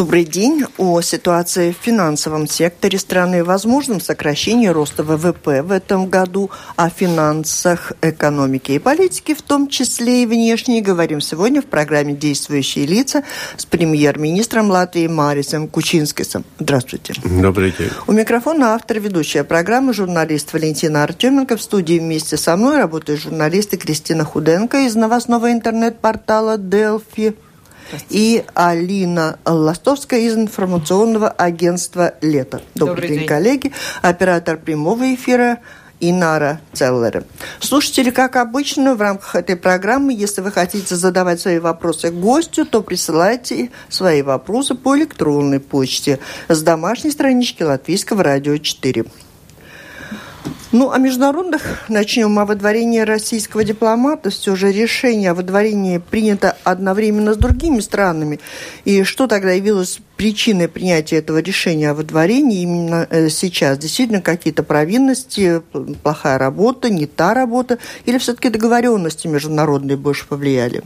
Добрый день. О ситуации в финансовом секторе страны, возможном сокращении роста ВВП в этом году, о финансах, экономике и политике, в том числе и внешней, говорим сегодня в программе «Действующие лица» с премьер-министром Латвии Марисом Кучинскисом. Здравствуйте. Добрый день. У микрофона автор ведущая программы журналист Валентина Артеменко. В студии вместе со мной работает журналист Кристина Худенко из новостного интернет-портала «Делфи» и Алина Ластовская из информационного агентства «Лето». Добрый, Добрый день, день, коллеги. Оператор прямого эфира Инара Целлера. Слушатели, как обычно, в рамках этой программы, если вы хотите задавать свои вопросы гостю, то присылайте свои вопросы по электронной почте с домашней странички Латвийского радио 4. Ну, о международных начнем. О выдворении российского дипломата. Все же решение о выдворении принято одновременно с другими странами. И что тогда явилось причиной принятия этого решения о выдворении именно э, сейчас? Действительно, какие-то провинности, плохая работа, не та работа? Или все-таки договоренности международные больше повлияли?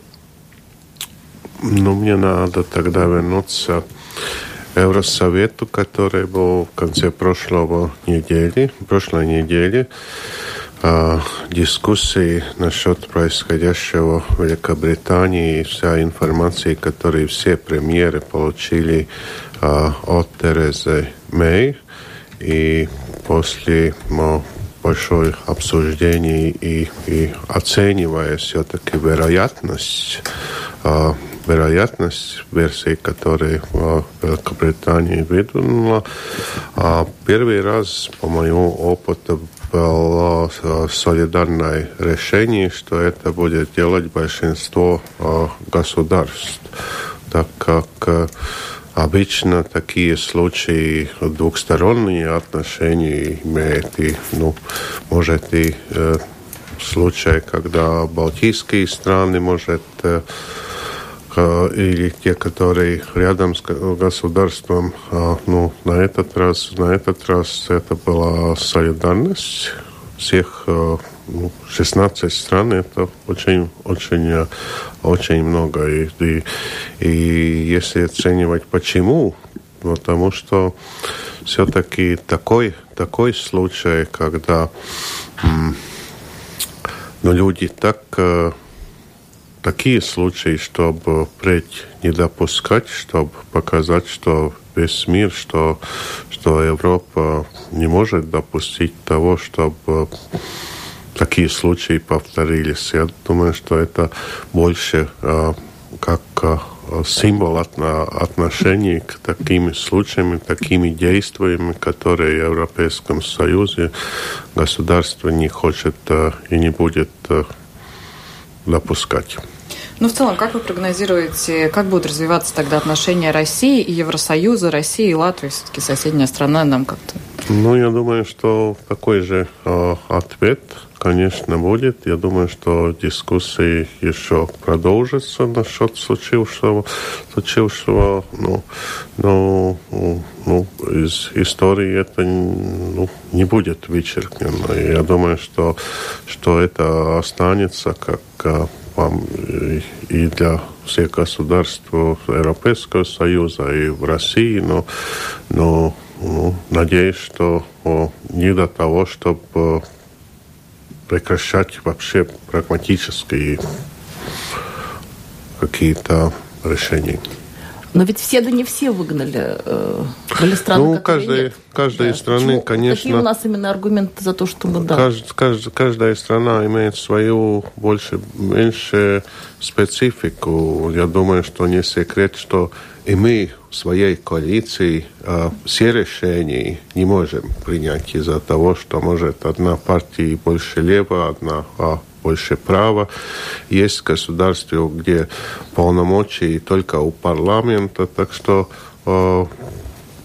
Ну, мне надо тогда вернуться Евросовету, который был в конце прошлого недели, прошлой недели, э, дискуссии насчет происходящего в Великобритании и вся информация, которую все премьеры получили от Терезы Мэй. И после ну, большой обсуждений и, и оценивая все-таки вероятность вероятность версии, которые Великобритания выдвинула. А первый раз, по моему опыту, было солидарное решение, что это будет делать большинство государств, так как Обычно такие случаи двухсторонние отношения имеют. И, ну, может и э, случай, когда балтийские страны, может, э, или те, которые рядом с государством, а, ну, на этот раз, на этот раз это была солидарность всех а, ну, 16 стран, это очень, очень, очень много. И, и, и если оценивать почему, потому что все-таки такой, такой случай, когда ну, люди так такие случаи, чтобы впредь не допускать, чтобы показать, что весь мир, что, что Европа не может допустить того, чтобы такие случаи повторились. Я думаю, что это больше э, как э, символ отношений к таким случаям, такими действиями, которые в Европейском Союзе государство не хочет э, и не будет допускать. Ну, в целом, как вы прогнозируете, как будут развиваться тогда отношения России и Евросоюза, России и Латвии, все-таки соседняя страна нам как-то? Ну, я думаю, что такой же э, ответ, конечно, будет. Я думаю, что дискуссии еще продолжатся насчет случившего, случившего ну, ну, ну, из истории это ну, не будет вычеркнено. Я думаю, что, что это останется как а, и для всех государств Европейского Союза и в России, но, но ну, надеюсь, что не до того, чтобы прекращать вообще прагматические какие-то решения. Но ведь все да не все выгнали. Э, были страны, ну, каждая, нет. каждая да. страны, Почему? конечно... Какие у нас именно аргументы за то, что мы да? Кажд, кажд, каждая страна имеет свою больше, меньше специфику. Я думаю, что не секрет, что и мы в своей коалиции э, все решения не можем принять из-за того, что может одна партия больше лево, одна а больше права. Есть государства, где полномочия только у парламента, так что э,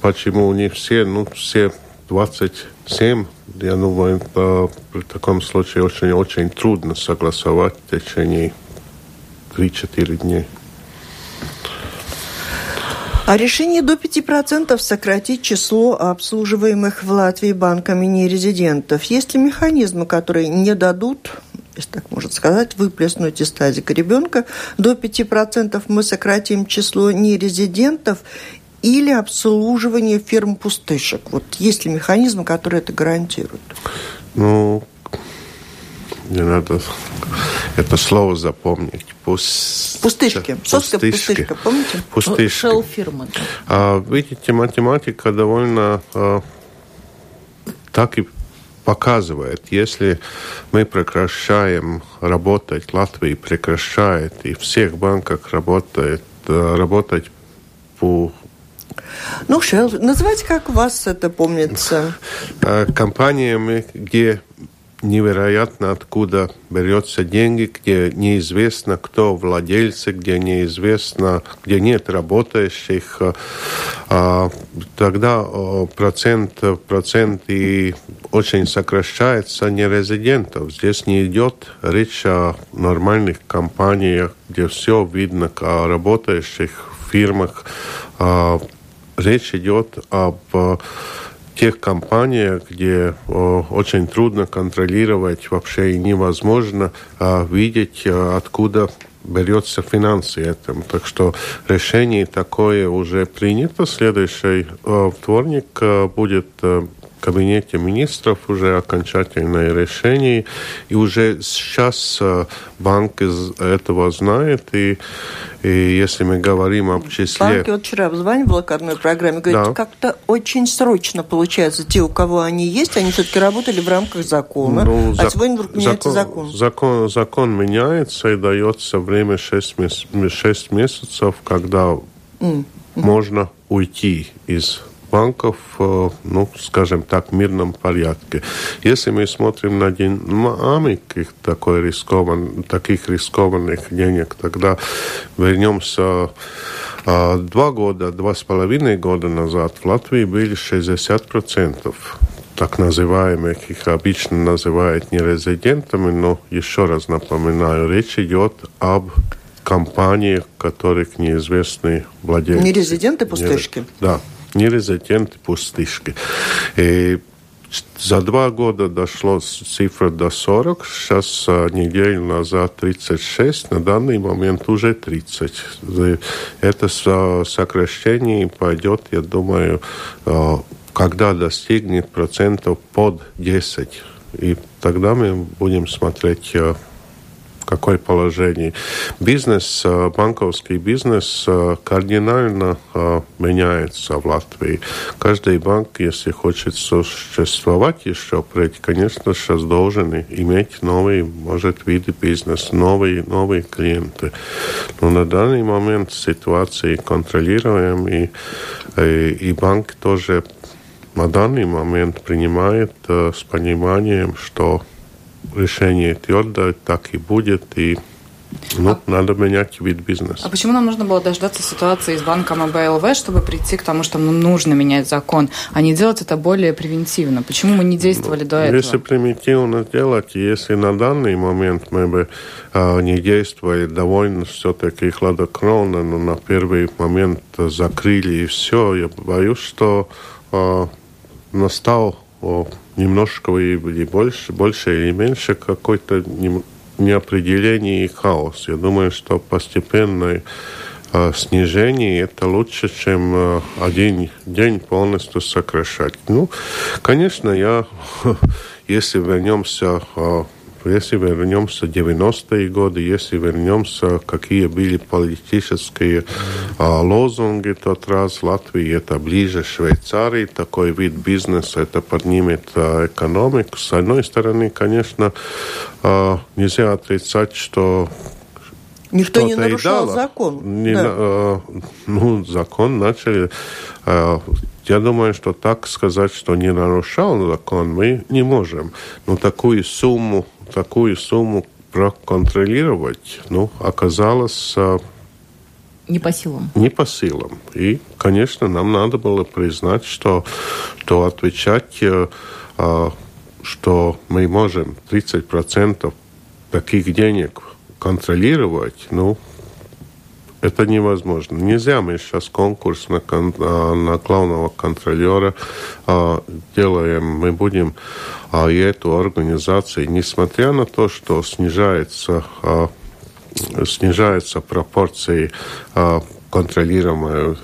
почему не все, ну, все 27, я думаю, это при таком случае очень-очень трудно согласовать в течение 3-4 дней. О решении до 5% сократить число обслуживаемых в Латвии банками нерезидентов. Есть ли механизмы, которые не дадут если так можно сказать, выплеснуть из тазика ребенка. До 5% мы сократим число нерезидентов или обслуживание фирм пустышек? Вот есть ли механизмы, которые это гарантируют? Ну, не надо это слово запомнить. Пус... Пустышки. Пустышки. пустышка, помните? Пустышки. Шел фирма. А, видите, математика довольно а, так и показывает, если мы прекращаем работать, Латвия прекращает, и всех банках работает, э, работать по ну, Шелл, называйте, как вас это помнится. Э, компаниями, где невероятно, откуда берется деньги, где неизвестно, кто владельцы, где неизвестно, где нет работающих, а, тогда процент, процент и очень сокращается нерезидентов. Здесь не идет речь о нормальных компаниях, где все видно, о работающих фирмах. А, речь идет об тех компаниях, где о, очень трудно контролировать, вообще невозможно а, видеть, а, откуда берется финансы этому. Так что решение такое уже принято. Следующий э, вторник э, будет э, кабинете министров уже окончательное решение. И уже сейчас э, банк из этого знает. И, и если мы говорим об числе... Банки вот вчера обзванивала к одной программе, говорит, да. как-то очень срочно получается. Те, у кого они есть, они все-таки работали в рамках закона. Ну, а зак... сегодня вдруг меняется закон. Закон, закон меняется и дается время 6, месяц, 6 месяцев, когда mm. можно уйти из банков, э, ну, скажем так, в мирном порядке. Если мы смотрим на динамик такой рискован, таких рискованных денег, тогда вернемся э, два года, два с половиной года назад в Латвии были 60% так называемых, их обычно называют нерезидентами, но еще раз напоминаю, речь идет об компаниях, которых неизвестны владельцы. Нерезиденты пустышки? Да нерезиденты пустышки. И за два года дошло цифра до 40, сейчас неделю назад 36, на данный момент уже 30. Это сокращение пойдет, я думаю, когда достигнет процентов под 10. И тогда мы будем смотреть какое положение. Бизнес, э, банковский бизнес э, кардинально э, меняется в Латвии. Каждый банк, если хочет существовать еще, конечно, сейчас должен иметь новые, может, виды бизнеса, новые, новые клиенты. Но на данный момент ситуации контролируем, и, и, и банк тоже на данный момент принимает э, с пониманием, что решение твердое, так и будет. И ну, а, надо менять вид бизнеса. А почему нам нужно было дождаться ситуации с банком АБЛВ, чтобы прийти к тому, что нам нужно менять закон, а не делать это более превентивно? Почему мы не действовали ну, до этого? Если примитивно делать, если на данный момент мы бы э, не действовали довольно все-таки хладнокровно, но на первый момент закрыли и все, я боюсь, что э, настал немножко или больше, больше или меньше какой-то неопределение и хаос. Я думаю, что постепенное э, снижение это лучше, чем э, один день полностью сокращать. Ну, конечно, я, если вернемся э, если вернемся в 90-е годы, если вернемся, какие были политические а, лозунги тот раз, Латвии это ближе Швейцарии, такой вид бизнеса, это поднимет а, экономику. С одной стороны, конечно, а, нельзя отрицать, что Никто не нарушал закон. Не, да. э, ну, закон начали. Э, я думаю, что так сказать, что не нарушал закон, мы не можем. Но такую сумму такую сумму проконтролировать, ну, оказалось а, не по силам. Не по силам. И, конечно, нам надо было признать, что, что отвечать, э, а, что мы можем 30% таких денег контролировать, ну, это невозможно. Нельзя мы сейчас конкурс на, а, на главного контролера а, делаем. Мы будем а, эту организацию, несмотря на то, что снижается снижаются пропорции контролируемых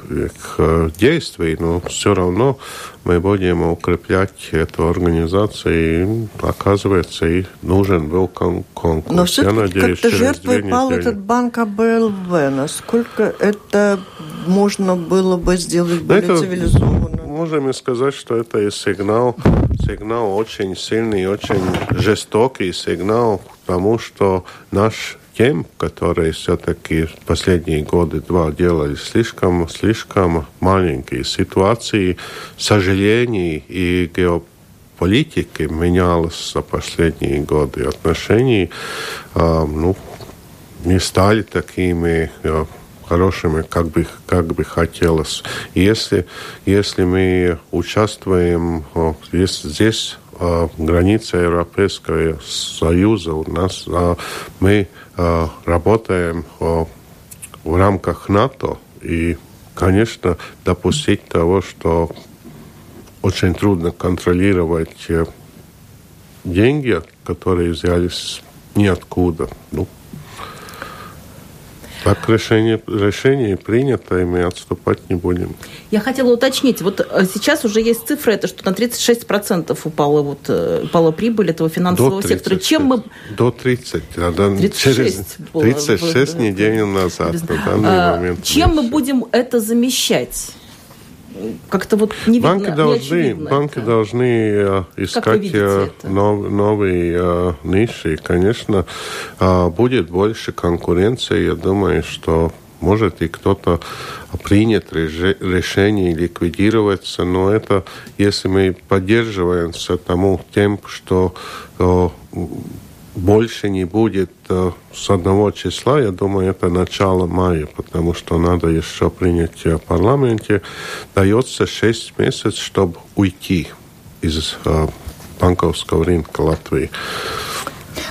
действий, но все равно мы будем укреплять эту организацию, и, оказывается, и нужен был кон конкурс. Но все-таки как-то жертвой пал этот банк АБЛВ. Насколько это можно было бы сделать более это цивилизованно? Можем сказать, что это и сигнал, сигнал очень сильный, очень жестокий сигнал к тому, что наш тем, которые все-таки последние годы два делали слишком, слишком маленькие ситуации, сожалений и геополитики менялось за последние годы. Отношения э, ну, не стали такими э, хорошими, как бы, как бы хотелось. Если, если мы участвуем если здесь, граница Европейского Союза у нас, мы Э, работаем в рамках НАТО и, конечно, допустить того, что очень трудно контролировать э, деньги, которые взялись ниоткуда. Ну, так решение, решение принято, и мы отступать не будем. Я хотела уточнить, вот э, сейчас уже есть цифра, это что на 36% упала, вот, э, упала прибыль этого финансового до 30, сектора. Чем мы... До 30. Да, 36 через 36 было, недель назад, на данный а, момент. Чем мы будем это замещать? Как-то вот не банки видно, должны, не банки это. должны э, искать э, нов, новые э, ниши. Конечно, будет больше конкуренции. Я думаю, что может и кто-то принят решение ликвидироваться, но это если мы поддерживаемся тому тем, что больше не будет э, с одного числа, я думаю, это начало мая, потому что надо еще принять в парламенте. Дается 6 месяцев, чтобы уйти из э, банковского рынка Латвии.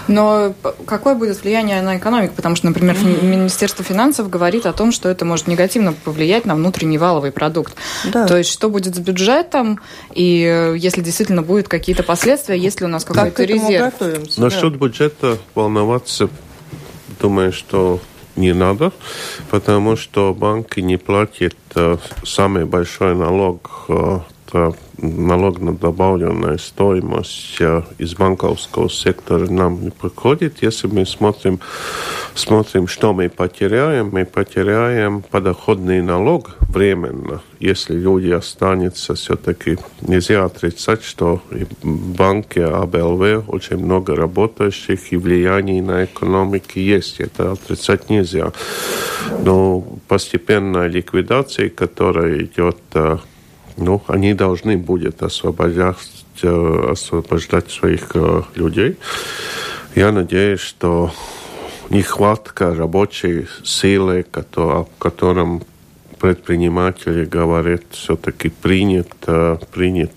Но какое будет влияние на экономику? Потому что, например, Министерство финансов говорит о том, что это может негативно повлиять на внутренний валовый продукт. Да. То есть, что будет с бюджетом, и э, если действительно будут какие-то последствия, есть ли у нас какой-то как резерв? Насчет да. бюджета волноваться, думаю, что не надо, потому что банки не платят э, самый большой налог э, налог на добавленную стоимость из банковского сектора нам не приходит. Если мы смотрим, смотрим, что мы потеряем, мы потеряем подоходный налог временно. Если люди останутся, все-таки нельзя отрицать, что в банке АБЛВ очень много работающих и влияние на экономику есть. Это отрицать нельзя. Но постепенная ликвидация, которая идет ну, они должны будут освобождать, э, освобождать своих э, людей. Я надеюсь, что нехватка рабочей силы, о котором предприниматели говорят, все-таки принят, э, принят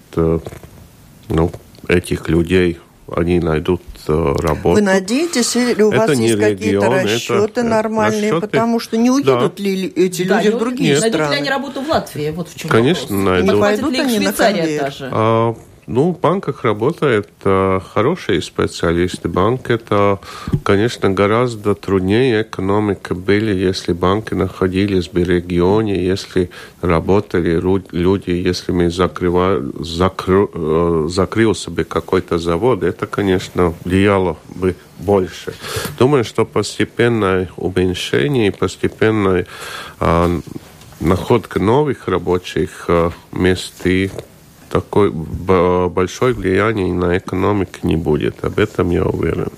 ну, этих людей, они найдут работу. Вы надеетесь, или у это вас есть какие-то расчеты это, нормальные, расчеты, потому что не уедут да. ли эти да, люди в другие нет. страны? Найдут ли они работу в Латвии? Вот в чем Конечно, вопрос. найдут. Не пойдут они на конвейер? А, ну, в банках работают э, хорошие специалисты. Банк это, конечно, гораздо труднее экономика были, если банки находились в регионе, если работали люди, если мы закрывали, закры, э, закрылся бы какой-то завод, это, конечно, влияло бы больше. Думаю, что постепенное уменьшение и постепенная э, находка новых рабочих э, мест и такой большой влияния на экономику не будет. Об этом я уверен.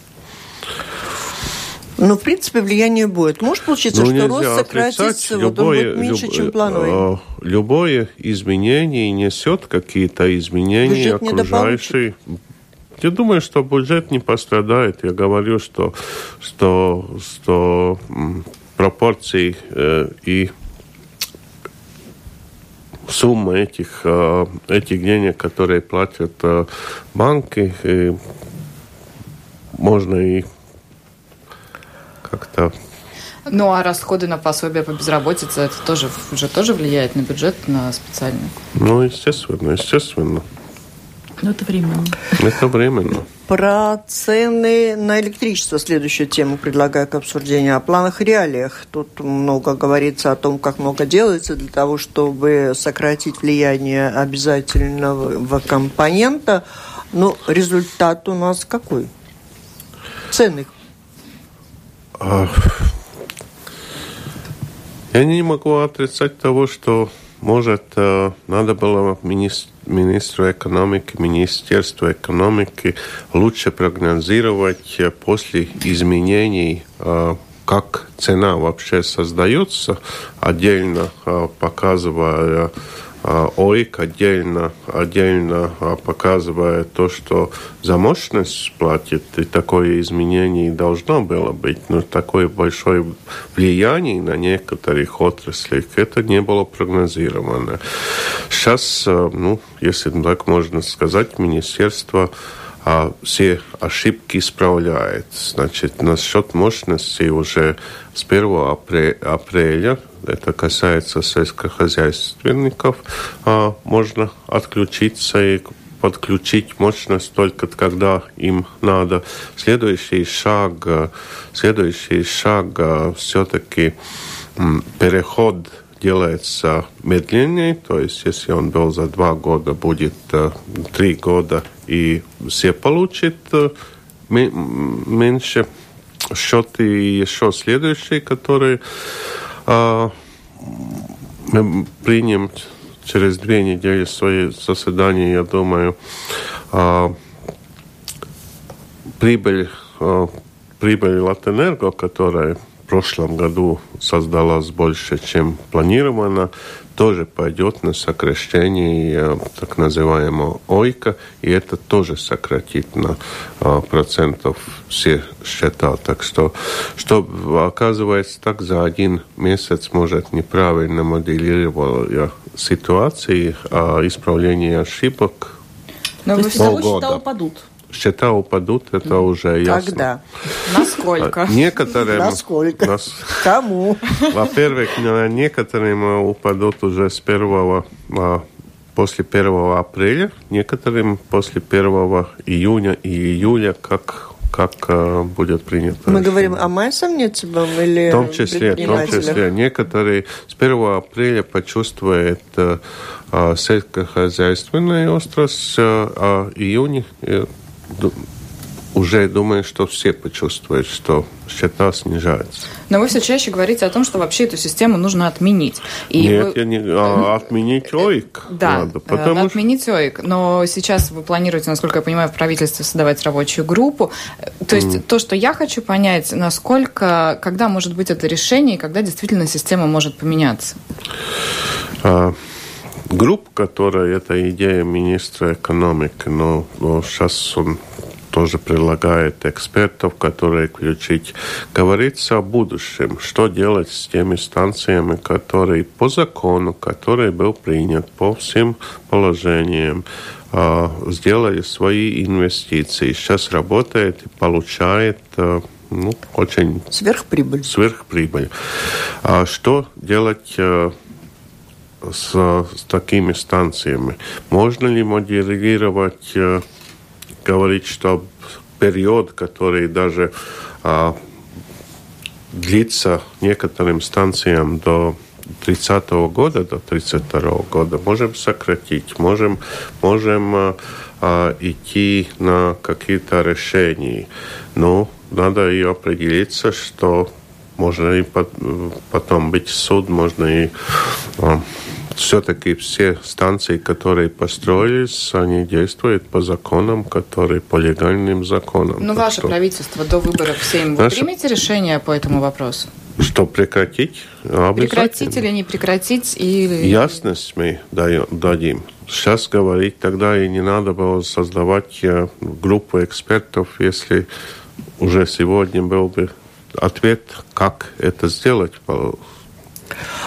Ну, в принципе, влияние будет. Может получиться, ну, что рост сократится, любое, вот он будет меньше, люб, чем плановый. Э, любое изменение несет какие-то изменения бюджет окружающей. Я думаю, что бюджет не пострадает. Я говорю, что, что, что пропорции э, и сумма этих, э, этих денег, которые платят э, банки, и можно и как-то ну, а расходы на пособие по безработице, это тоже уже тоже влияет на бюджет, на специальный? Ну, естественно, естественно. Ну, это временно. Это временно. Про цены на электричество следующую тему предлагаю к обсуждению. О планах и реалиях. Тут много говорится о том, как много делается для того, чтобы сократить влияние обязательного компонента. Но результат у нас какой? Цены. Я не могу отрицать того, что, может, э, надо было министр министру экономики, Министерству экономики лучше прогнозировать э, после изменений э, как цена вообще создается, отдельно показывая ОИК отдельно, отдельно а, показывает то, что за мощность платит, и такое изменение должно было быть, но такое большое влияние на некоторых отраслях, это не было прогнозировано. Сейчас, а, ну, если так можно сказать, министерство а все ошибки исправляет. Значит, насчет мощности уже с 1 апреля это касается сельскохозяйственников, а, можно отключиться и подключить мощность только когда им надо. Следующий шаг, следующий шаг все-таки переход делается медленнее, то есть если он был за два года, будет э, три года, и все получат меньше. Счет и еще следующий, который а, мы примем через две недели свои заседания, я думаю, а, прибыль, а, прибыль Латэнерго, которая в прошлом году создалась больше, чем планировано, тоже пойдет на сокращение так называемого ОИКа, и это тоже сократит на э, процентов все счета. Так что, что оказывается так, за один месяц, может, неправильно моделировал я ситуации, а исправление ошибок Но все равно счета упадут счета упадут, это уже ясно. Когда? Насколько? Некоторым... Насколько? Нас... Кому? Во-первых, некоторым упадут уже с первого а, после 1 апреля, некоторым после 1 июня и июля, как как э, будет принято. Мы решение. говорим о майсомнецебом или В том числе, в том числе. Некоторые с 1 апреля почувствуют э, сельскохозяйственная острость, э, а июня э, уже думаю, что все почувствуют, что счета снижаются. Но вы все чаще говорите о том, что вообще эту систему нужно отменить. И Нет, вы... я не... а, отменить ОИК да, надо. Потому... отменить ОИК. Но сейчас вы планируете, насколько я понимаю, в правительстве создавать рабочую группу. То есть mm. то, что я хочу понять, насколько, когда может быть это решение, и когда действительно система может поменяться? А, группа, которая это идея министра экономики, но, но сейчас он тоже предлагает экспертов, которые включить. Говорится о будущем, что делать с теми станциями, которые по закону, который был принят по всем положениям, а, сделали свои инвестиции. Сейчас работает и получает а, ну, очень... Сверхприбыль. Сверхприбыль. А что делать с, с такими станциями? Можно ли моделировать говорить, что период, который даже а, длится некоторым станциям до 30 -го года, до 32 -го года, можем сократить, можем, можем а, а, идти на какие-то решения. Но надо и определиться, что можно и потом быть суд, можно и а, все-таки все станции, которые построились, они действуют по законам, которые по легальным законам. Ну, ваше что... правительство до выборов в Сейм, вы Наше... примете решение по этому вопросу? Что прекратить? Прекратить или не прекратить? Или... Ясность мы дадим. Сейчас говорить тогда и не надо было создавать э, группу экспертов, если уже сегодня был бы ответ, как это сделать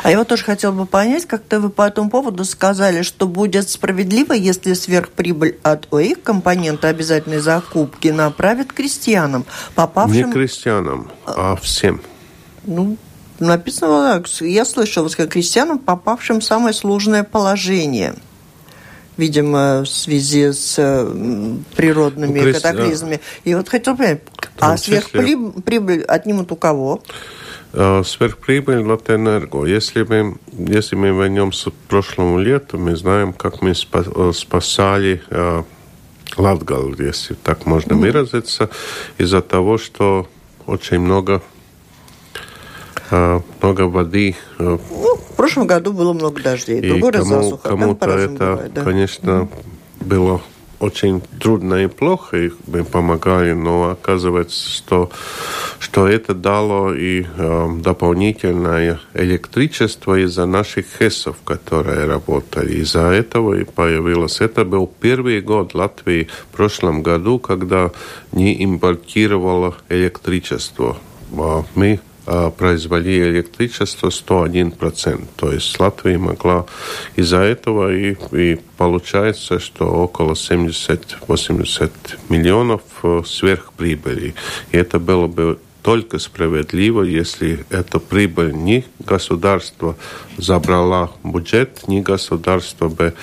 а я вот тоже хотела бы понять, как-то вы по этому поводу сказали, что будет справедливо, если сверхприбыль от ОИК компонента обязательной закупки направят крестьянам, попавшим... Не крестьянам, а всем. Ну, написано так. Я слышала, как крестьянам, попавшим в самое сложное положение. Видимо, в связи с природными ну, катаклизмами. И вот хотел понять, а сверхприбыль отнимут у кого? Сверхприбыль Латэнерго. Если мы, если мы вернемся к прошлому лету, мы знаем, как мы спасали Латгалу, если так можно выразиться, из-за того, что очень много много воды. Ну, в прошлом году было много дождей, и другой кому, раз засуха. Кому-то это, бывает, да? конечно, было очень трудно и плохо, и мы помогали, но оказывается, что, что это дало и э, дополнительное электричество из-за наших ХЭСов, которые работали. Из-за этого и появилось. Это был первый год Латвии в прошлом году, когда не импортировало электричество. Мы а, производили электричество 101%. То есть Латвия могла из-за этого и, и получается, что около 70-80 миллионов э, сверхприбыли. И это было бы только справедливо, если эта прибыль не государство забрала бюджет, не государство бы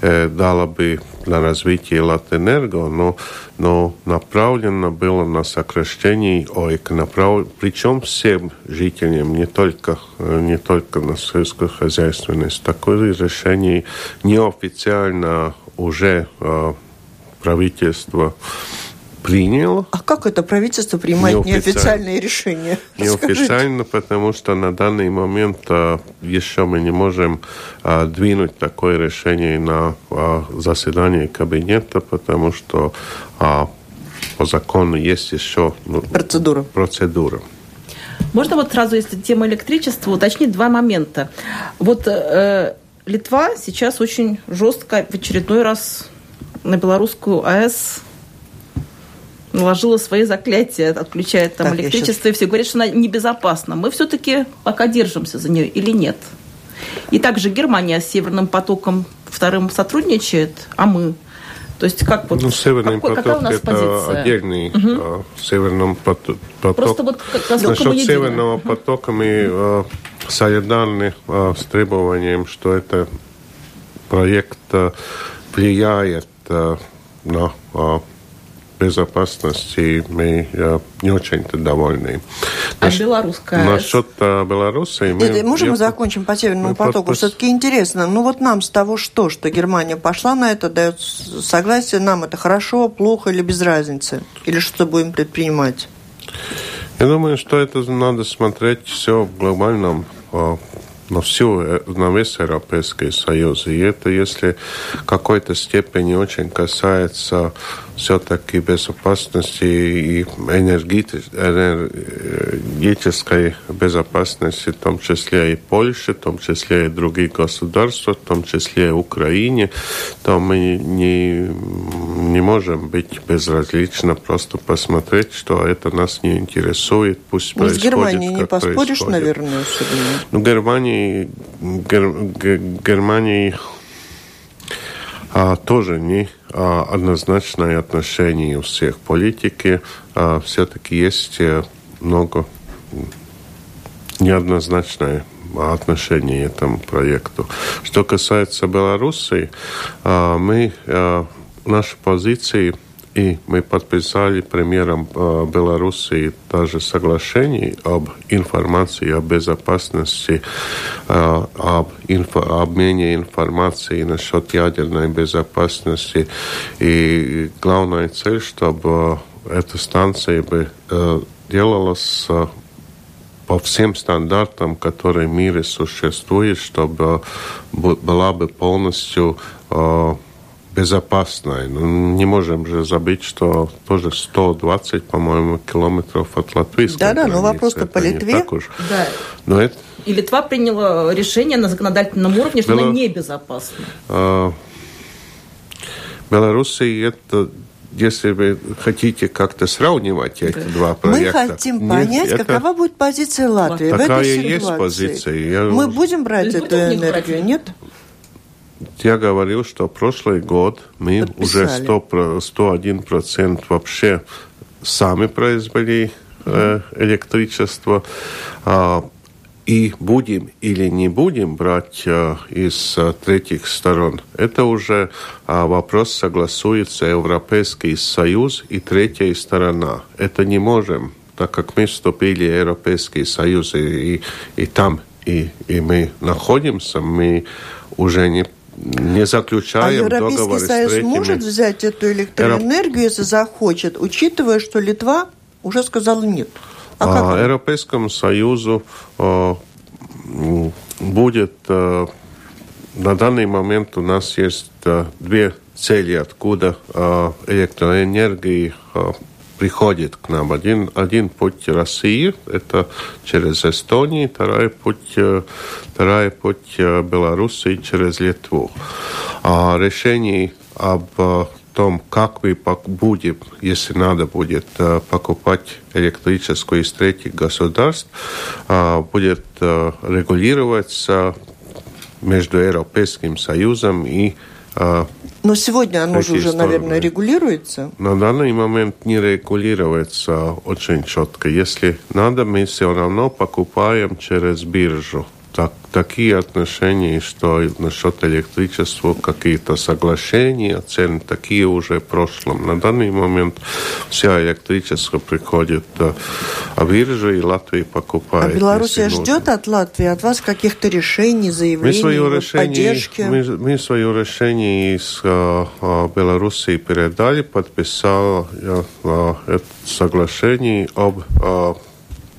э, дало бы на развитие Латэнерго, но, но направлено было на сокращение ОИК, направ... причем всем жителям, не только, не только на сельскохозяйственность. Такое решение неофициально уже э, правительство принял. А как это правительство принимает неофициальные решения? Неофициально, потому что на данный момент а, еще мы не можем а, двинуть такое решение на а, заседание кабинета, потому что а, по закону есть еще ну, процедура. процедура. Можно вот сразу, если тема электричества, уточнить два момента. Вот э, Литва сейчас очень жестко в очередной раз на белорусскую АЭС наложила свои заклятия, отключает там так, электричество, сейчас... и все говорят, что она небезопасна. Мы все-таки пока держимся за нее или нет? И также Германия с Северным потоком вторым сотрудничает, а мы. То есть как вот... Ну, Северный какой, поток – это позиция? отдельный угу. а, Северном поток. Просто вот Насчет мы Северного потока мы а, солидарны а, с требованием, что это проект а, влияет а, на а, безопасности мы э, не очень-то довольны. А Наш, белорусская? Насчет э, Беларуси... Мы, Нет, можем я, мы закончим по Северному потоку? Под... Все-таки интересно. Ну вот нам с того что, что Германия пошла на это, дает согласие, нам это хорошо, плохо или без разницы? Или что будем предпринимать? Я думаю, что это надо смотреть все в глобальном э, на всю, на весь Европейский Союз. И это, если в какой-то степени очень касается все-таки безопасности и энергетической безопасности, в том числе и Польши, в том числе и других государств, в том числе и Украине, то мы не, не можем быть безразлично, просто посмотреть, что это нас не интересует, пусть ну, происходит, с Германией не поспоришь, происходит. наверное, сегодня. Ну, Германии, Гер, Германии а, тоже не а, однозначное отношение у всех. Политики а, все-таки есть э, много неоднозначное отношение к этому проекту. Что касается Беларуси, а, мы, а, наши позиции – и мы подписали премьером э, Беларуси даже соглашение об информации о безопасности, э, об инфо, обмене информацией насчет ядерной безопасности. И главная цель, чтобы эта станция бы э, делалась по всем стандартам, которые в мире существуют, чтобы была бы полностью безопасной. Ну, не можем же забыть, что тоже 120, по-моему, километров от латвийской Да, да, но вопрос-то по Литве. Да. Но это... И Литва приняла решение на законодательном уровне, что Бело... она небезопасна. А... Белоруссия это если вы хотите как-то сравнивать эти два проекта. Мы хотим понять, это... какова будет позиция Латвии Такая в этой ситуации. есть позиция. Я... Мы будем брать эту энергию, нет? Я говорил, что прошлый год мы Подписали. уже 100, 101% вообще сами произвели э, электричество. А, и будем или не будем брать э, из э, третьих сторон, это уже э, вопрос согласуется Европейский Союз и третья сторона. Это не можем, так как мы вступили в Европейский Союз и, и, и там, и, и мы находимся, мы уже не не заключаем а Европейский Союз третьими... может взять эту электроэнергию, если захочет, учитывая, что Литва уже сказала нет. А, а Европейскому Союзу а, будет а, на данный момент у нас есть а, две цели, откуда а, электроэнергии а, приходит к нам. Один, один путь России, это через Эстонию, второй путь, э, второй путь э, Белоруссии через Литву. А решение об э, том, как мы будем, если надо будет покупать электрическую из третьих государств, будет регулироваться между Европейским Союзом и но сегодня оно же уже, стороны. наверное, регулируется. На данный момент не регулируется очень четко. Если надо, мы все равно покупаем через биржу так, такие отношения, что насчет электричества какие-то соглашения, цены такие уже в прошлом. На данный момент вся электричество приходит э, в биржу, и Латвия покупает. А Белоруссия ждет от Латвии, от вас каких-то решений, заявлений, мы свое решение, поддержки? Мы, мы свое решение из uh, Белоруссии передали, подписал uh, это соглашение об uh,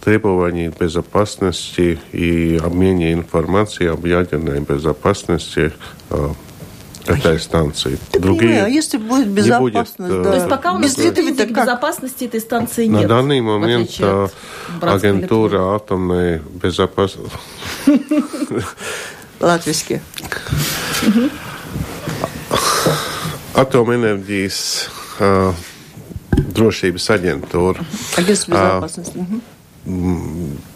требований безопасности и обмене информацией об ядерной безопасности э, этой станции. Ты Другие понимаю, а если будет безопасность, будет, да. То есть пока у нас Без нет безопасности этой станции нет. На данный момент э, агентура атомной безопасности... Латвийские. Atomenerģijas uh, drošības aģentūra. Агентство безопасности. Uh,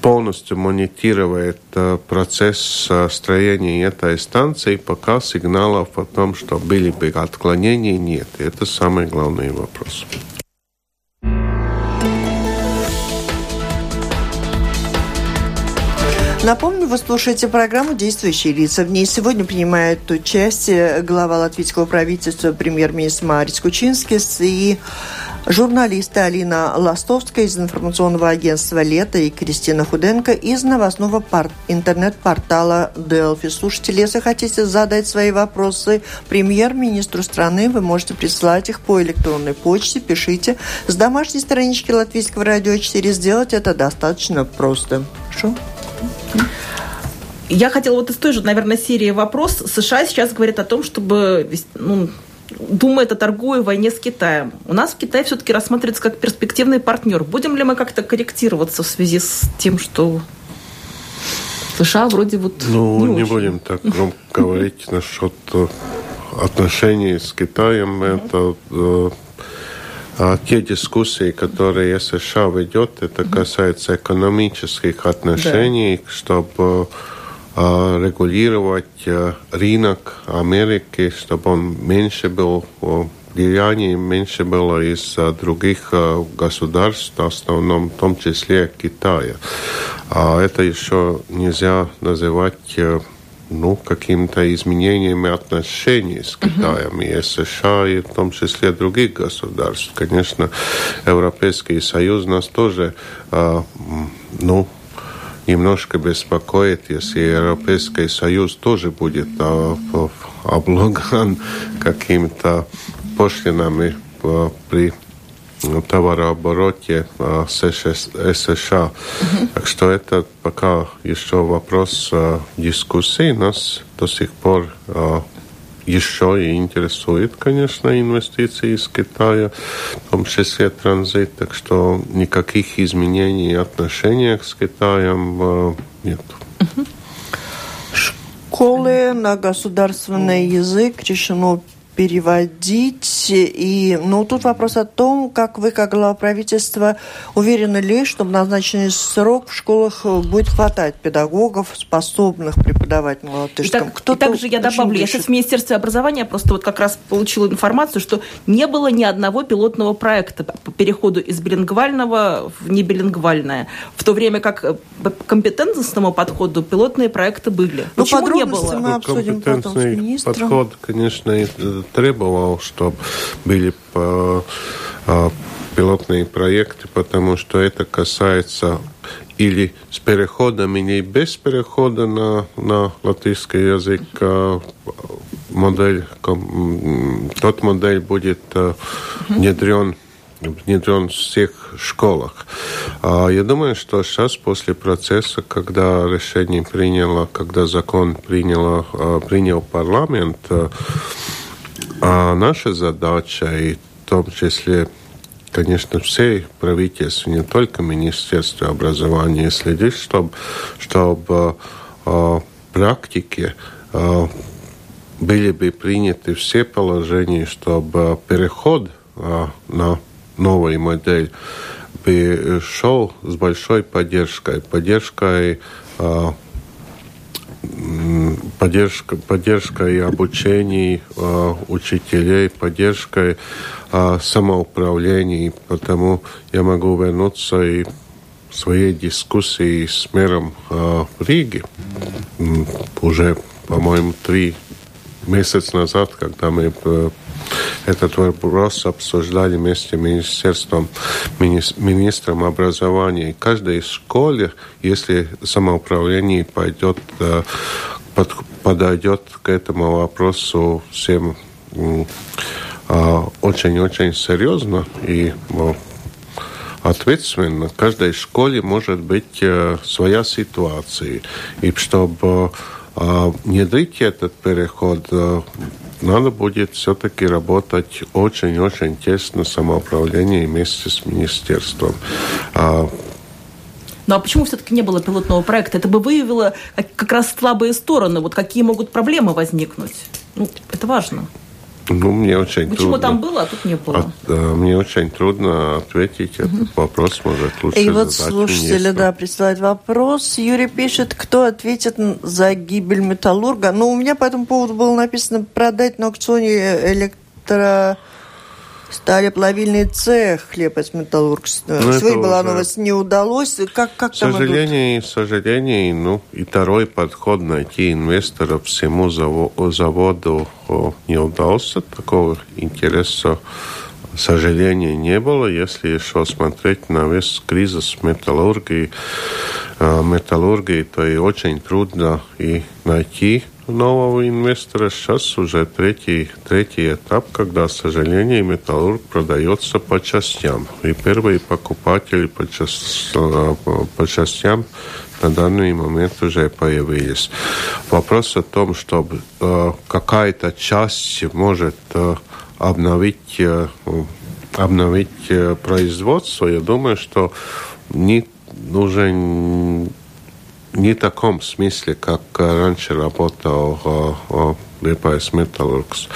полностью монитировать э, процесс э, строения этой станции, пока сигналов о том, что были бы отклонения, нет. Это самый главный вопрос. Напомню, вы слушаете программу «Действующие лица». В ней сегодня принимает участие глава латвийского правительства премьер-министр Марис Кучинскис и Журналисты Алина Ластовская из информационного агентства «Лето» и Кристина Худенко из новостного пар- интернет-портала «Делфи». Слушатели, если хотите задать свои вопросы премьер-министру страны, вы можете присылать их по электронной почте. Пишите с домашней странички Латвийского радио 4. Сделать это достаточно просто. Хорошо? Я хотела вот из той же, наверное, серии вопрос. США сейчас говорят о том, чтобы ну, думает о торговой войне с Китаем. У нас в Китае все-таки рассматривается как перспективный партнер. Будем ли мы как-то корректироваться в связи с тем, что США вроде вот Ну, не, не будем так громко говорить насчет э, отношений с Китаем. Это э, а те дискуссии, которые США ведет, это касается экономических отношений, чтобы а, регулировать э, рынок Америки, чтобы он меньше был влияние меньше было из других э, государств, в основном, в том числе Китая. А это еще нельзя называть э, ну, какими-то изменениями отношений с Китаем uh-huh. и США, и в том числе других государств. Конечно, Европейский Союз нас тоже, ну, немножко беспокоит, если Европейский Союз тоже будет а, облаган какими-то пошлинами а, при товарообороте а, с США. Угу. Так что это пока еще вопрос дискуссии. Нас до сих пор еще и интересует, конечно, инвестиции из Китая, том числе транзит, так что никаких изменений в отношениях с Китаем э, нет. Школы на государственный язык решено переводить. И, ну, тут вопрос о том, как вы, как глава правительства, уверены ли, что в назначенный срок в школах будет хватать педагогов, способных преподавать на латышском? И, так, и также я добавлю, я сейчас в Министерстве образования просто вот как раз получила информацию, что не было ни одного пилотного проекта по переходу из билингвального в небилингвальное, в то время как э, по компетентностному подходу пилотные проекты были. Ну, Почему не было? мы обсудим потом с министром. подход, конечно, э, требовал, чтобы были а, пилотные проекты, потому что это касается или с переходом, или без перехода на, на латышский язык а, модель, тот модель будет внедрен внедрен в всех школах. А я думаю, что сейчас после процесса, когда решение приняло, когда закон приняло, принял парламент, а наша задача, и в том числе, конечно, всей правительства, не только Министерство образования, следить, чтобы, чтобы э, практики э, были бы приняты все положения, чтобы переход э, на новую модель бы шел с большой поддержкой, поддержкой э, поддержка, поддержка и обучений э, учителей, поддержка э, самоуправлений, потому я могу вернуться и в своей дискуссии с мэром э, Риги. Уже, по-моему, три месяца назад, когда мы э, этот вопрос обсуждали вместе с министерством, министром образования. Каждой школе, если самоуправление пойдет, э, подойдет к этому вопросу всем а, очень-очень серьезно и ответственно. В каждой школе может быть э, своя ситуация. И чтобы внедрить этот переход, э, надо будет все-таки работать очень-очень тесно самоуправление вместе с министерством. А, ну а почему все-таки не было пилотного проекта? Это бы выявило как раз слабые стороны, вот какие могут проблемы возникнуть. Ну, это важно. Ну, мне очень Почему трудно. там было, а тут не было? От, да, мне очень трудно ответить угу. этот вопрос, может, лучше И вот слушатели, да, присылают вопрос. Юрий пишет, кто ответит за гибель металлурга. Ну, у меня по этому поводу было написано продать на аукционе электро Стали плавильный цех, хлебометаллург. Ну, Свой была новость не удалось. Как, как к сожалению, идут? сожалению, ну, и второй подход найти инвестора всему заводу не удался. Такого интереса к сожалению, не было. Если еще смотреть на весь кризис металлургии, э, металлургии, то и очень трудно и найти нового инвестора. Сейчас уже третий, третий этап, когда, к сожалению, металлург продается по частям. И первые покупатели по, част, по частям на данный момент уже появились. Вопрос о том, чтобы э, какая-то часть может э, обновить, э, обновить э, производство, я думаю, что не, уже не в таком смысле, как раньше работал Liepājas Metalurgs.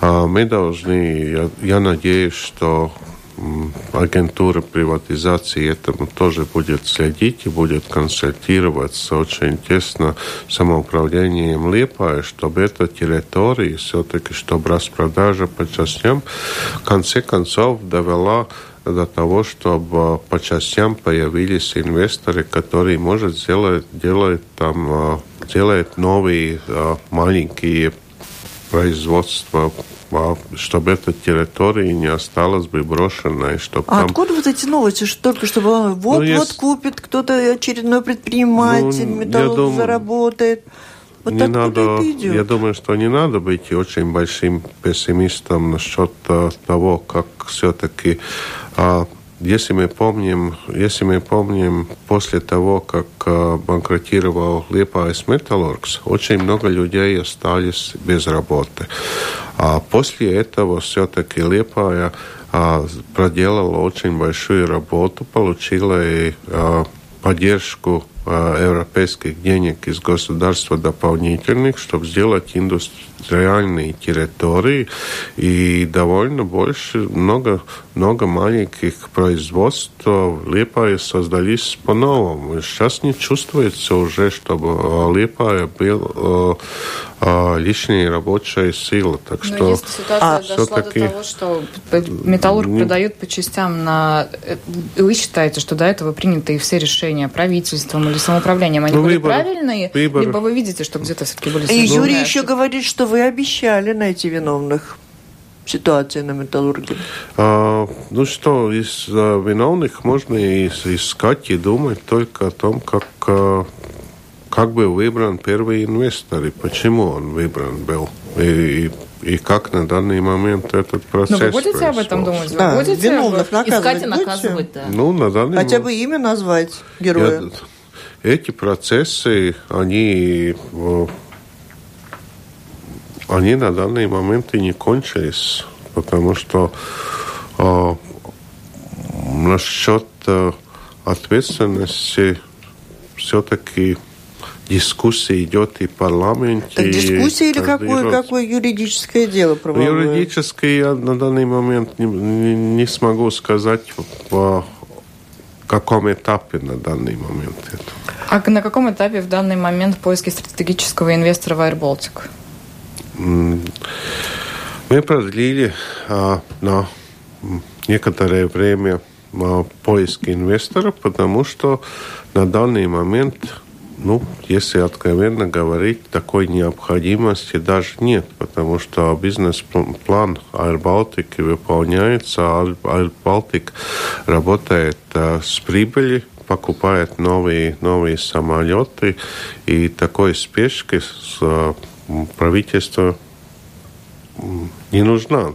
Мы должны, я, я надеюсь, что агентура приватизации этому тоже будет следить и будет консультироваться. Очень тесно самоуправлением Липая, чтобы эта территория все-таки, чтобы распродажа по частям в конце концов довела до того, чтобы по частям появились инвесторы, которые, может, сделать, делать там, делают новые маленькие производства чтобы эта территория не осталась бы брошенной. Чтобы а там... откуда вот эти новости, что только чтобы вот-вот ну, есть... купит кто-то очередной предприниматель, ну, металлург думаю... заработает? Вот не надо, я думаю, что не надо быть очень большим пессимистом насчет э, того, как все-таки а, если мы помним, если мы помним, после того, как э, банкротировал Лиепаяс Металургс, очень много людей остались без работы. А после этого все-таки Лиепая а, проделала очень большую работу, получила и а, поддержку европейских денег из государства дополнительных, чтобы сделать индустриальные территории и довольно больше, много, много маленьких производств в Липае создались по-новому. Сейчас не чувствуется уже, чтобы Липая был лишняя рабочая сила. Так Но что если ситуация а, дошла до того, что металлург не... продает по частям на... Э, вы считаете, что до этого приняты все решения правительством или самоуправлением, они ну, были выбор, правильные? Выбор. Либо вы видите, что где-то все-таки были... И Юрий еще говорит, что вы обещали найти виновных ситуации на металлурге? А, ну что, из а, виновных можно искать и думать только о том, как а, как был выбран первый инвестор и почему он выбран был. И, и, и как на данный момент этот процесс Но вы будете об этом думать? Вы да, будете виновных наказывать? Искать и наказывать, да. Ну, на данный Хотя момент... бы имя назвать героя. Я, эти процессы, они, они на данный момент и не кончились, потому что э, насчет э, ответственности все-таки дискуссия идет и в парламенте. Так дискуссия или какое, какое юридическое дело правовое? Юридическое я на данный момент не, не, не смогу сказать по каком этапе на данный момент это. А на каком этапе в данный момент поиски стратегического инвестора в Air Baltic? Мы продлили а, на некоторое время а, поиски инвестора, потому что на данный момент ну, если откровенно говорить, такой необходимости даже нет, потому что бизнес-план Baltic выполняется, Baltic работает э, с прибыли, покупает новые, новые самолеты, и такой спешки с правительства не нужна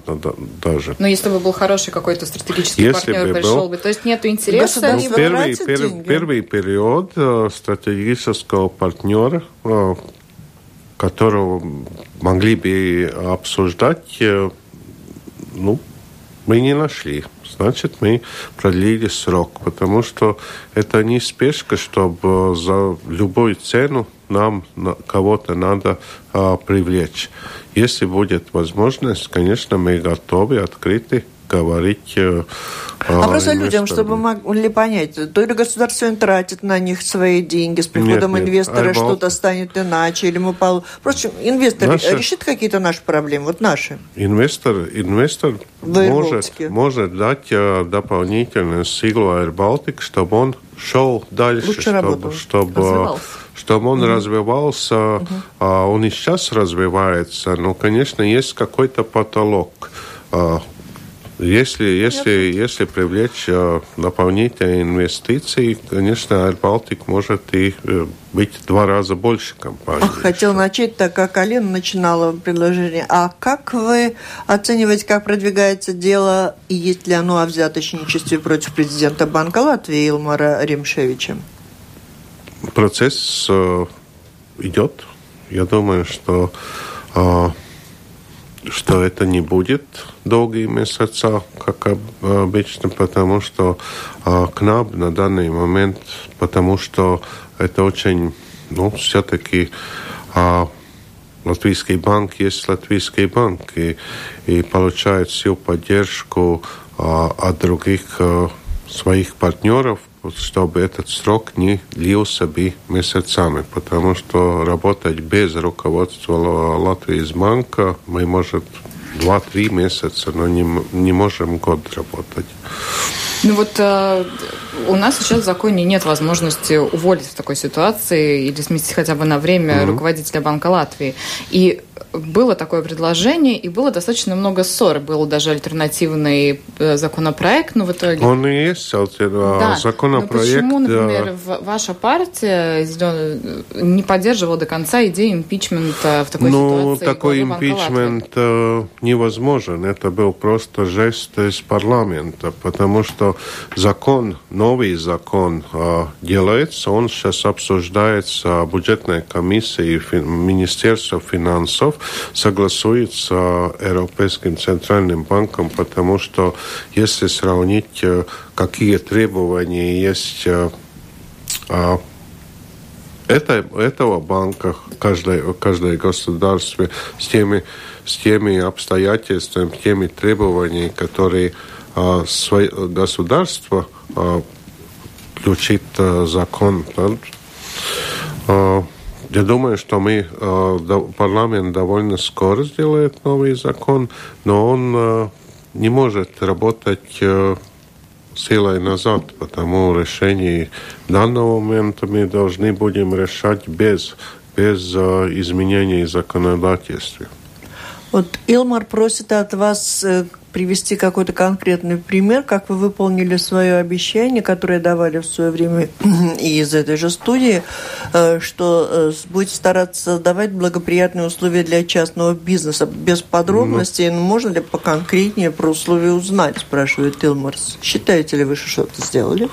даже. Но если бы был хороший какой-то стратегический если партнер, бы пришел был... бы, то есть нет интереса? Ну, первый, пер, первый период э, стратегического партнера, э, которого могли бы обсуждать, э, ну, мы не нашли. Значит, мы продлили срок, потому что это не спешка, чтобы за любую цену нам кого-то надо а, привлечь. Если будет возможность, конечно, мы готовы, открыты говорить. Э, а просто людям, чтобы могли понять, то ли государство тратит на них свои деньги, с приходом нет, нет. инвестора что-то станет иначе, или мы пол... Впрочем, инвестор наши... решит какие-то наши проблемы, вот наши. Инвестор, инвестор может, может дать э, дополнительную силу Baltic, чтобы он шел дальше, Лучше чтобы, чтобы развивался чтобы он mm-hmm. развивался, mm-hmm. а он и сейчас развивается, но, конечно, есть какой-то потолок. Если, если, если привлечь а, дополнительные инвестиции, конечно, Air Baltic может и э, быть в два раза больше компаний. Хотел начать так, как Алина начинала предложение. А как вы оцениваете, как продвигается дело, и есть ли оно о взяточничестве против президента Банка Латвии Илмара Римшевича? процесс э, идет. Я думаю, что, э, что это не будет долгие месяца, как обычно, потому что э, КНАБ на данный момент, потому что это очень, ну, все-таки э, Латвийский банк есть Латвийский банк и, и получает всю поддержку э, от других э, своих партнеров чтобы этот срок не длился бы месяцами, потому что работать без руководства Латвии из банка мы, может, два-три месяца, но не, не можем год работать. Ну вот э, у нас сейчас в законе нет возможности уволить в такой ситуации или сместить хотя бы на время mm-hmm. руководителя Банка Латвии. И было такое предложение, и было достаточно много ссор. Был даже альтернативный э, законопроект, но в итоге... Он и есть альтернативный да. законопроект. Но почему, например, да. ваша партия не поддерживала до конца идею импичмента в такой ну, ситуации? Ну, такой импичмент э, невозможен. Это был просто жест из парламента, потому что закон, новый закон э, делается, он сейчас обсуждается в бюджетной комиссии Министерства финансов, часов согласует с Европейским центральным банком, потому что если сравнить, какие требования есть это, этого банка каждой, каждой государстве с теми, с теми обстоятельствами, теми требованиями, которые а, свое, государство а, включит а, закон. Да? А, я думаю, что мы, а, парламент довольно скоро сделает новый закон, но он а, не может работать а, силой назад, потому решение данного момента мы должны будем решать без, без изменений законодательства. Вот Илмар просит от вас э, привести какой-то конкретный пример, как вы выполнили свое обещание, которое давали в свое время и из этой же студии, э, что э, будете стараться создавать благоприятные условия для частного бизнеса. Без подробностей, ну, можно ли поконкретнее про условия узнать, спрашивает Илмарс. Считаете ли вы, что что-то сделали?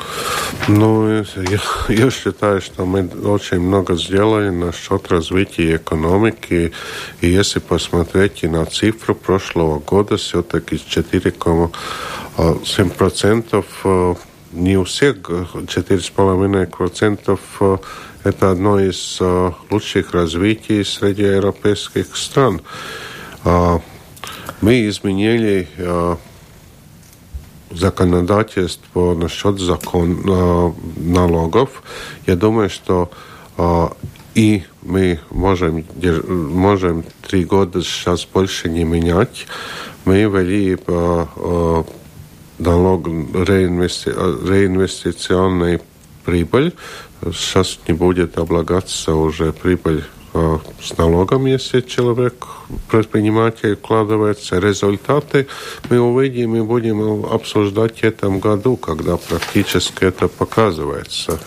Ну, я, я считаю, что мы очень много сделали насчет развития экономики. И если посмотреть и на цифру прошлого года, все-таки 4,7%. Э, не у всех 4,5% э, это одно из э, лучших развитий среди европейских стран. Мы изменили законодательство насчет закон, налогов. Я думаю, что и мы можем, можем три года сейчас больше не менять мы ввели по налог реинвести... реинвестиционной прибыль. Сейчас не будет облагаться уже прибыль с налогом, если человек, предприниматель, вкладывается. Результаты мы увидим и будем обсуждать в этом году, когда практически это показывается.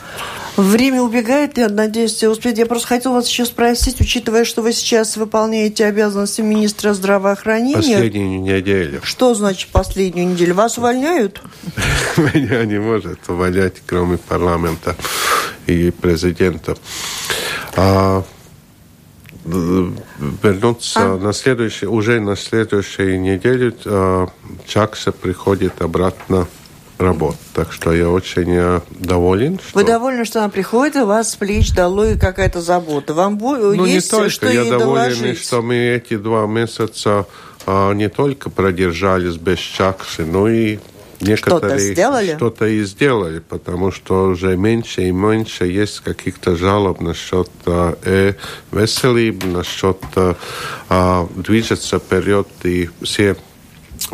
Время убегает, я надеюсь, успею. Я просто хотела вас еще спросить, учитывая, что вы сейчас выполняете обязанности министра здравоохранения. Последнюю неделю. Что значит последнюю неделю? Вас увольняют? Меня не может увольнять, кроме парламента и президента. Вернуться а? на следующий, уже на следующей неделе а, Чакса приходит обратно работ. Так что я очень э, доволен. Что... Вы довольны, что она приходит, у вас с плеч долой какая-то забота. Вам ну, есть не только. что я ей доволен, доложить? что мы эти два месяца а, не только продержались без чакши, но и некоторые что-то сделали? что-то и сделали, потому что уже меньше и меньше есть каких-то жалоб насчет э, веселиб, насчет э, движется вперед и все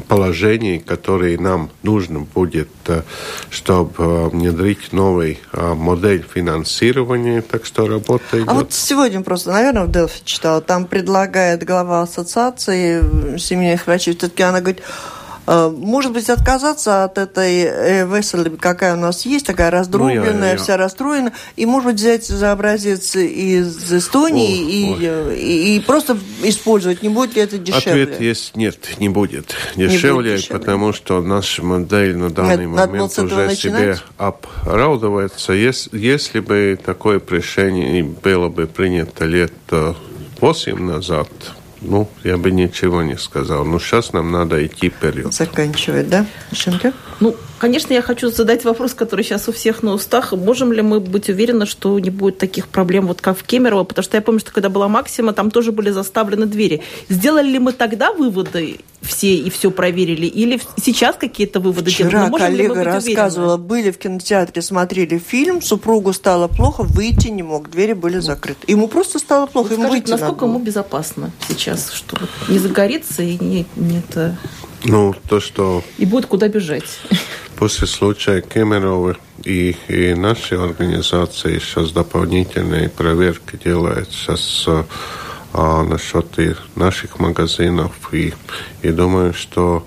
положений, которые нам нужно будет, э, чтобы э, внедрить новый э, модель финансирования, так что работа идет. А вот сегодня просто, наверное, в Делфи читала, там предлагает глава ассоциации семейных врачей, все-таки она говорит, Э, может быть, отказаться от этой э, веселы, какая у нас есть, такая раздробленная, ну, я, я... вся расстроена, и, может быть, взять за образец из Эстонии ой, и, ой. И, и просто использовать. Не будет ли это дешевле? Ответ есть нет, не будет дешевле, не будет дешевле. потому что наша модель на данный Надо момент уже начинать? себе оправдывается. Если, если бы такое решение было бы принято лет 8 назад, ну, я бы ничего не сказал. Но сейчас нам надо идти вперед. Заканчивать, да, Шенка? Ну, конечно, я хочу задать вопрос, который сейчас у всех на устах. Можем ли мы быть уверены, что не будет таких проблем, вот как в Кемерово? Потому что я помню, что когда была Максима, там тоже были заставлены двери. Сделали ли мы тогда выводы все и все проверили? Или сейчас какие-то выводы Вчера делаем? коллега рассказывала, уверены? были в кинотеатре, смотрели фильм, супругу стало плохо, выйти не мог, двери были закрыты. Ему просто стало плохо, вот ему скажите, выйти насколько ему безопасно сейчас, что не загорится и не, не это... Ну, то, что... И будет куда бежать. После случая Кемерова и, и нашей организации сейчас дополнительные проверки делают сейчас а, насчет и наших магазинов. И, и думаю, что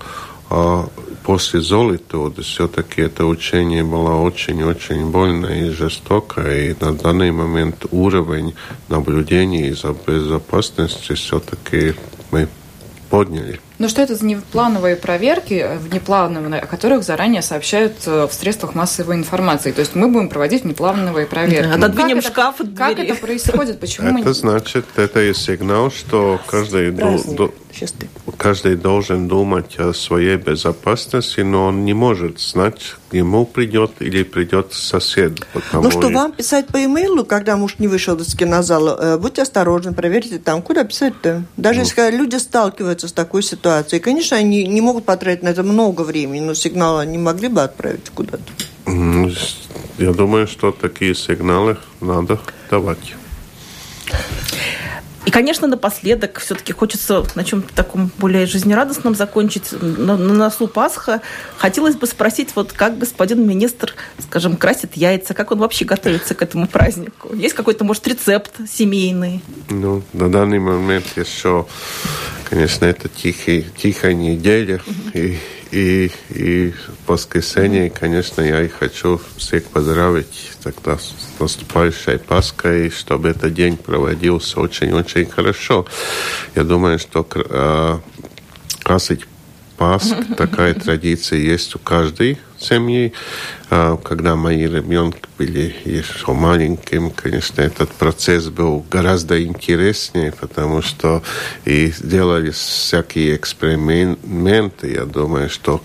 а, после Золитуды все-таки это учение было очень-очень больно и жестоко. И на данный момент уровень наблюдения за безопасности все-таки мы подняли. Но что это за неплановые проверки, внеплановые, о которых заранее сообщают в средствах массовой информации? То есть мы будем проводить внеплановые проверки. Да, отодвинем как шкаф это, Как это происходит? Почему это мы... значит, это и сигнал, что каждый, ду, ду, каждый должен думать о своей безопасности, но он не может знать, к нему придет или придет сосед. Ну что, вам писать по имейлу, когда муж не вышел из кинозала, э, будьте осторожны, проверьте там, куда писать-то. Даже ну. если люди сталкиваются с такой ситуацией, конечно, они не могут потратить на это много времени, но сигналы не могли бы отправить куда-то. Я думаю, что такие сигналы надо давать. И, конечно, напоследок все-таки хочется на чем-то таком более жизнерадостном закончить. На, на носу Пасха. Хотелось бы спросить, вот как господин министр, скажем, красит яйца, как он вообще готовится к этому празднику? Есть какой-то, может, рецепт семейный? Ну, на данный момент еще, конечно, это тихий, тихая неделя. И и, и воскресенье, конечно, я и хочу всех поздравить тогда с наступающей Пасхой, чтобы этот день проводился очень-очень хорошо. Я думаю, что э, красить Пасх, такая традиция есть у каждой семьи. А, когда мои ребенки были еще маленькими, конечно, этот процесс был гораздо интереснее, потому что и делали всякие эксперименты. Я думаю, что,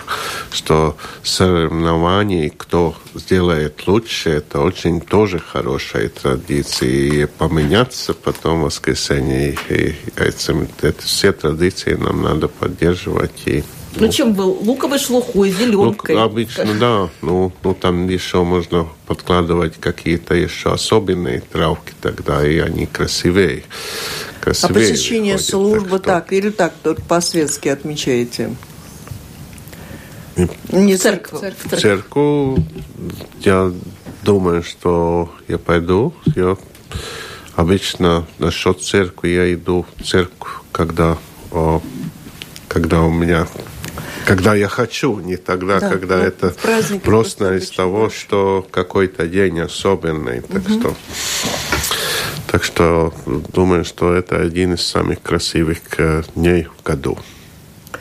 что соревнования, кто сделает лучше, это очень тоже хорошая традиция. И поменяться потом в воскресенье, и, и, и, это все традиции нам надо поддерживать и ну, ну чем был? Луковой шелухой, зеленкой? Ну, обычно, да. Ну, ну, там еще можно подкладывать какие-то еще особенные травки тогда, и они красивее. красивее а посещение выходят, службы так, что... так или так только по-светски отмечаете? Не церковь. Церковь. церковь. Я думаю, что я пойду. Я обычно насчет церкви я иду в церковь, когда, о, когда у меня когда я хочу, не тогда, да, когда это просто из того, больше. что какой-то день особенный. Так угу. что так что думаю, что это один из самых красивых э, дней в году.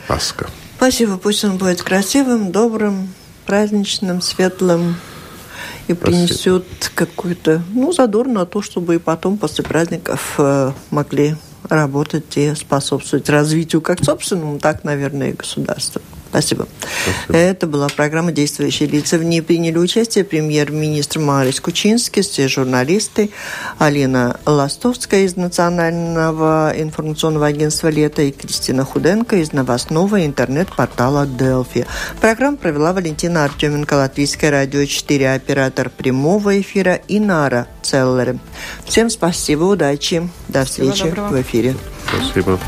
Пасха. Спасибо. Пусть он будет красивым, добрым, праздничным, светлым и принесет какую-то, ну, задор на то, чтобы и потом, после праздников, э, могли работать и способствовать развитию как собственному, так, наверное, и государства. Спасибо. Спасибо. Это была программа «Действующие лица». В ней приняли участие премьер-министр Марис Кучинский, все журналисты, Алина Ластовская из Национального информационного агентства «Лето» и Кристина Худенко из новостного интернет-портала «Делфи». Программу провела Валентина Артеменко, Латвийское радио 4, оператор прямого эфира и Нара Целлеры. Всем спасибо, удачи, до встречи в эфире. Спасибо.